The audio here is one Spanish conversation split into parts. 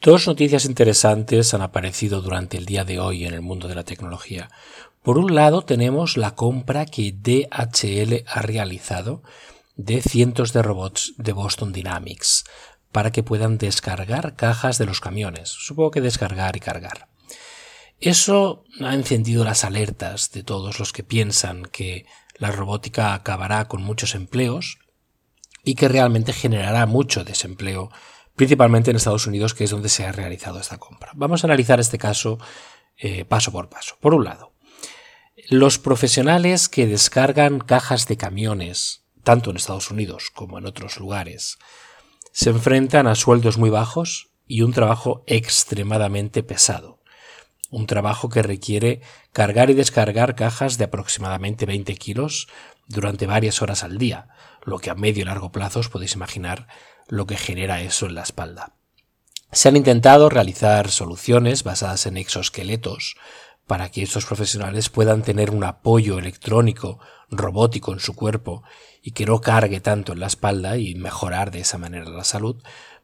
Dos noticias interesantes han aparecido durante el día de hoy en el mundo de la tecnología. Por un lado tenemos la compra que DHL ha realizado de cientos de robots de Boston Dynamics para que puedan descargar cajas de los camiones. Supongo que descargar y cargar. Eso ha encendido las alertas de todos los que piensan que la robótica acabará con muchos empleos y que realmente generará mucho desempleo, principalmente en Estados Unidos, que es donde se ha realizado esta compra. Vamos a analizar este caso eh, paso por paso. Por un lado, los profesionales que descargan cajas de camiones, tanto en Estados Unidos como en otros lugares, se enfrentan a sueldos muy bajos y un trabajo extremadamente pesado. Un trabajo que requiere cargar y descargar cajas de aproximadamente 20 kilos durante varias horas al día, lo que a medio y largo plazo os podéis imaginar lo que genera eso en la espalda. Se han intentado realizar soluciones basadas en exoesqueletos para que estos profesionales puedan tener un apoyo electrónico, robótico en su cuerpo y que no cargue tanto en la espalda y mejorar de esa manera la salud,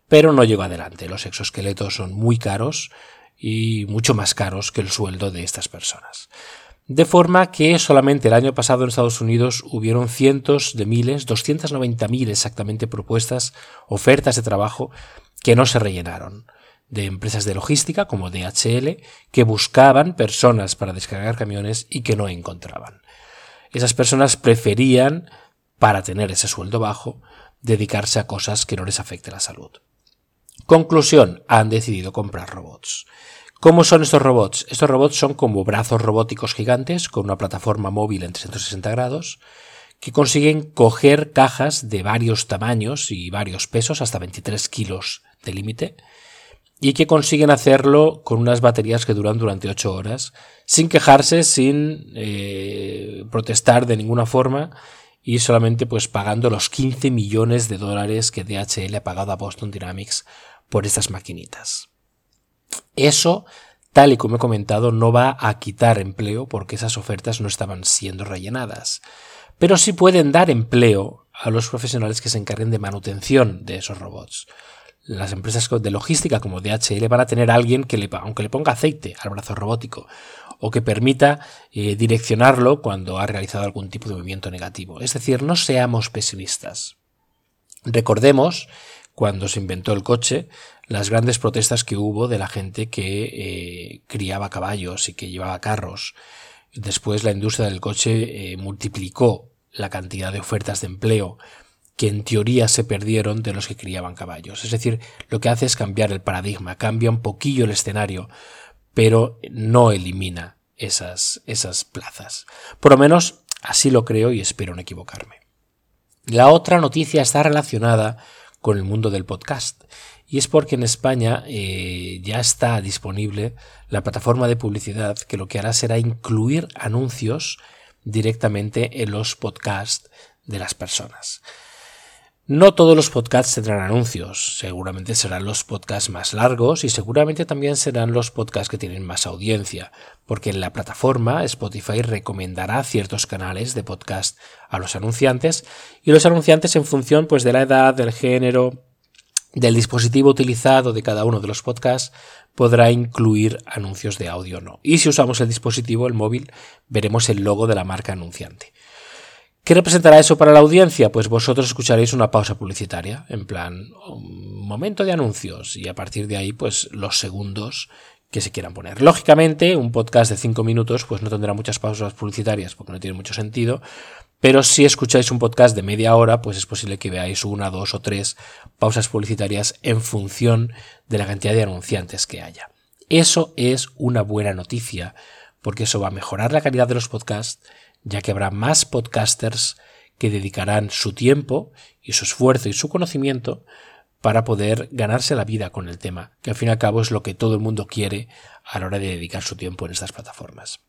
pero no llegó adelante. Los exoesqueletos son muy caros y mucho más caros que el sueldo de estas personas. De forma que solamente el año pasado en Estados Unidos hubieron cientos de miles, 290.000 exactamente propuestas, ofertas de trabajo que no se rellenaron de empresas de logística como DHL que buscaban personas para descargar camiones y que no encontraban. Esas personas preferían, para tener ese sueldo bajo, dedicarse a cosas que no les afecte la salud. Conclusión, han decidido comprar robots. ¿Cómo son estos robots? Estos robots son como brazos robóticos gigantes con una plataforma móvil en 360 grados que consiguen coger cajas de varios tamaños y varios pesos, hasta 23 kilos de límite, y que consiguen hacerlo con unas baterías que duran durante 8 horas, sin quejarse, sin eh, protestar de ninguna forma y solamente pues pagando los 15 millones de dólares que DHL ha pagado a Boston Dynamics por estas maquinitas. Eso, tal y como he comentado, no va a quitar empleo porque esas ofertas no estaban siendo rellenadas, pero sí pueden dar empleo a los profesionales que se encarguen de manutención de esos robots las empresas de logística como DHL van a tener a alguien que le, aunque le ponga aceite al brazo robótico o que permita eh, direccionarlo cuando ha realizado algún tipo de movimiento negativo. Es decir, no seamos pesimistas. Recordemos cuando se inventó el coche, las grandes protestas que hubo de la gente que eh, criaba caballos y que llevaba carros. Después la industria del coche eh, multiplicó la cantidad de ofertas de empleo que en teoría se perdieron de los que criaban caballos. Es decir, lo que hace es cambiar el paradigma, cambia un poquillo el escenario, pero no elimina esas, esas plazas. Por lo menos así lo creo y espero no equivocarme. La otra noticia está relacionada con el mundo del podcast y es porque en España eh, ya está disponible la plataforma de publicidad que lo que hará será incluir anuncios directamente en los podcasts de las personas. No todos los podcasts tendrán anuncios, seguramente serán los podcasts más largos y seguramente también serán los podcasts que tienen más audiencia, porque en la plataforma Spotify recomendará ciertos canales de podcast a los anunciantes y los anunciantes en función pues de la edad, del género, del dispositivo utilizado de cada uno de los podcasts podrá incluir anuncios de audio o no. Y si usamos el dispositivo, el móvil, veremos el logo de la marca anunciante. ¿Qué representará eso para la audiencia? Pues vosotros escucharéis una pausa publicitaria, en plan, un momento de anuncios, y a partir de ahí, pues los segundos que se quieran poner. Lógicamente, un podcast de 5 minutos, pues no tendrá muchas pausas publicitarias porque no tiene mucho sentido, pero si escucháis un podcast de media hora, pues es posible que veáis una, dos o tres pausas publicitarias en función de la cantidad de anunciantes que haya. Eso es una buena noticia, porque eso va a mejorar la calidad de los podcasts ya que habrá más podcasters que dedicarán su tiempo y su esfuerzo y su conocimiento para poder ganarse la vida con el tema, que al fin y al cabo es lo que todo el mundo quiere a la hora de dedicar su tiempo en estas plataformas.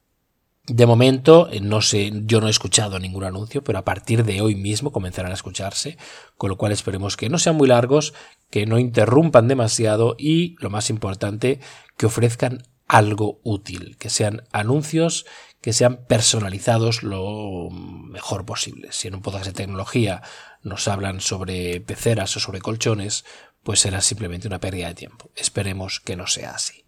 De momento, eh, no sé, yo no he escuchado ningún anuncio, pero a partir de hoy mismo comenzarán a escucharse, con lo cual esperemos que no sean muy largos, que no interrumpan demasiado y, lo más importante, que ofrezcan algo útil, que sean anuncios que sean personalizados lo mejor posible. Si en un podcast de tecnología nos hablan sobre peceras o sobre colchones, pues será simplemente una pérdida de tiempo. Esperemos que no sea así.